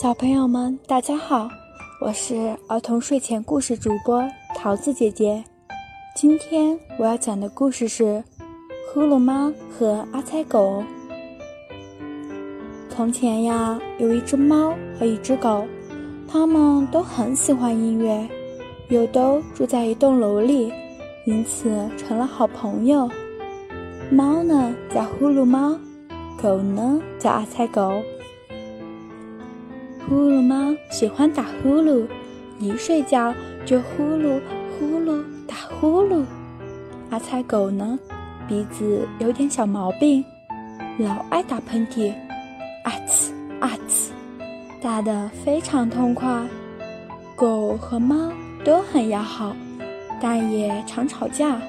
小朋友们，大家好，我是儿童睡前故事主播桃子姐姐。今天我要讲的故事是《呼噜猫和阿猜狗》。从前呀，有一只猫和一只狗，它们都很喜欢音乐，又都住在一栋楼里，因此成了好朋友。猫呢叫呼噜猫，狗呢叫阿猜狗。呼噜猫喜欢打呼噜，一睡觉就呼噜呼噜打呼噜。阿猜狗呢，鼻子有点小毛病，老爱打喷嚏，啊呲啊呲，打得非常痛快。狗和猫都很要好，但也常吵架。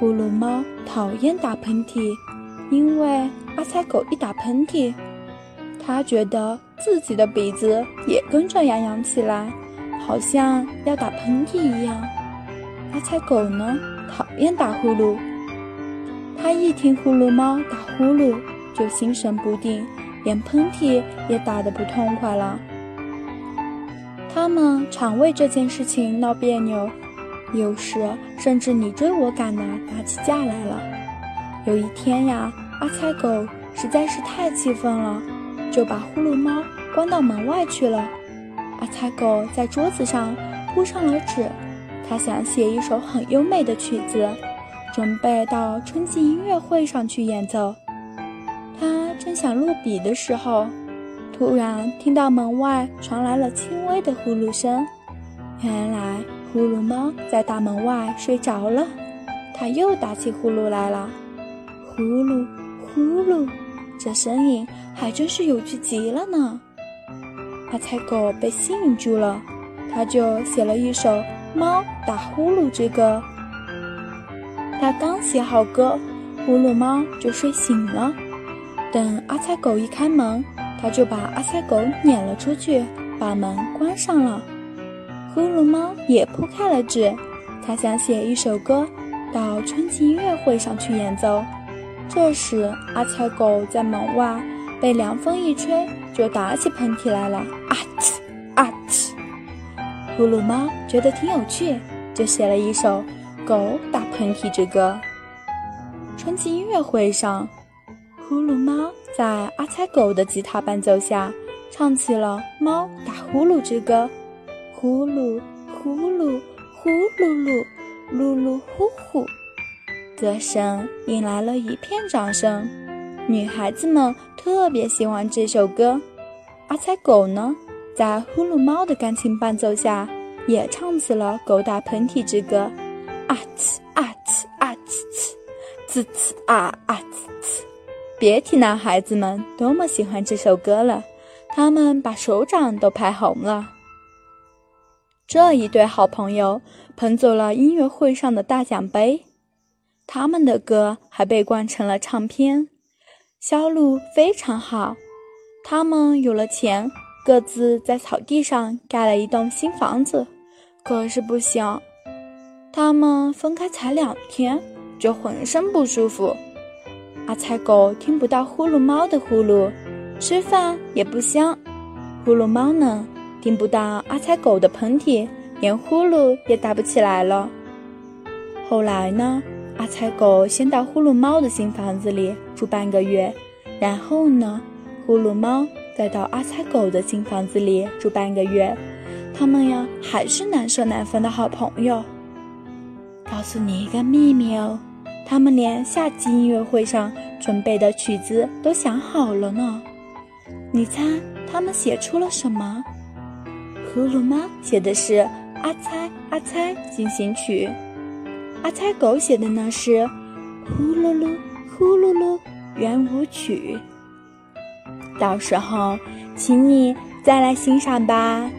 呼噜猫讨厌打喷嚏，因为阿猜狗一打喷嚏。它觉得自己的鼻子也跟着痒痒起来，好像要打喷嚏一样。阿猜狗呢，讨厌打呼噜。他一听呼噜猫打呼噜，就心神不定，连喷嚏也打得不痛快了。他们常为这件事情闹别扭，有时甚至你追我赶的打起架来了。有一天呀，阿猜狗实在是太气愤了。就把呼噜猫关到门外去了。阿猜狗在桌子上铺上了纸，他想写一首很优美的曲子，准备到春季音乐会上去演奏。他正想落笔的时候，突然听到门外传来了轻微的呼噜声。原来呼噜猫在大门外睡着了，它又打起呼噜来了，呼噜呼噜。这声音还真是有趣极了呢！阿猜狗被吸引住了，他就写了一首《猫打呼噜之歌》。他刚写好歌，呼噜猫就睡醒了。等阿猜狗一开门，他就把阿猜狗撵了出去，把门关上了。呼噜猫也铺开了纸，他想写一首歌，到春季音乐会上去演奏。这时，阿猜狗在门外被凉风一吹，就打起喷嚏来了。啊嚏啊呲！呼噜猫觉得挺有趣，就写了一首《狗打喷嚏之歌》。春季音乐会上，呼噜猫在阿猜狗的吉他伴奏下，唱起了《猫打呼噜之歌》。呼噜呼噜呼噜噜，噜噜呼呼。歌声引来了一片掌声，女孩子们特别喜欢这首歌。阿猜狗呢，在呼噜猫的钢琴伴奏下，也唱起了《狗打喷嚏之歌》。啊呲啊呲啊呲呲，呲呲啊啊呲呲。别提男孩子们多么喜欢这首歌了，他们把手掌都拍红了。这一对好朋友捧走了音乐会上的大奖杯。他们的歌还被灌成了唱片，销路非常好。他们有了钱，各自在草地上盖了一栋新房子。可是不行，他们分开才两天，就浑身不舒服。阿猜狗听不到呼噜猫的呼噜，吃饭也不香。呼噜猫呢，听不到阿猜狗的喷嚏，连呼噜也打不起来了。后来呢？阿猜狗先到呼噜猫的新房子里住半个月，然后呢，呼噜猫再到阿猜狗的新房子里住半个月。他们呀，还是难舍难分的好朋友。告诉你一个秘密哦，他们连夏季音乐会上准备的曲子都想好了呢。你猜他们写出了什么？呼噜猫写的是《阿猜阿猜进行曲》。阿猜狗写的呢是《呼噜噜呼噜噜圆舞曲》，到时候请你再来欣赏吧。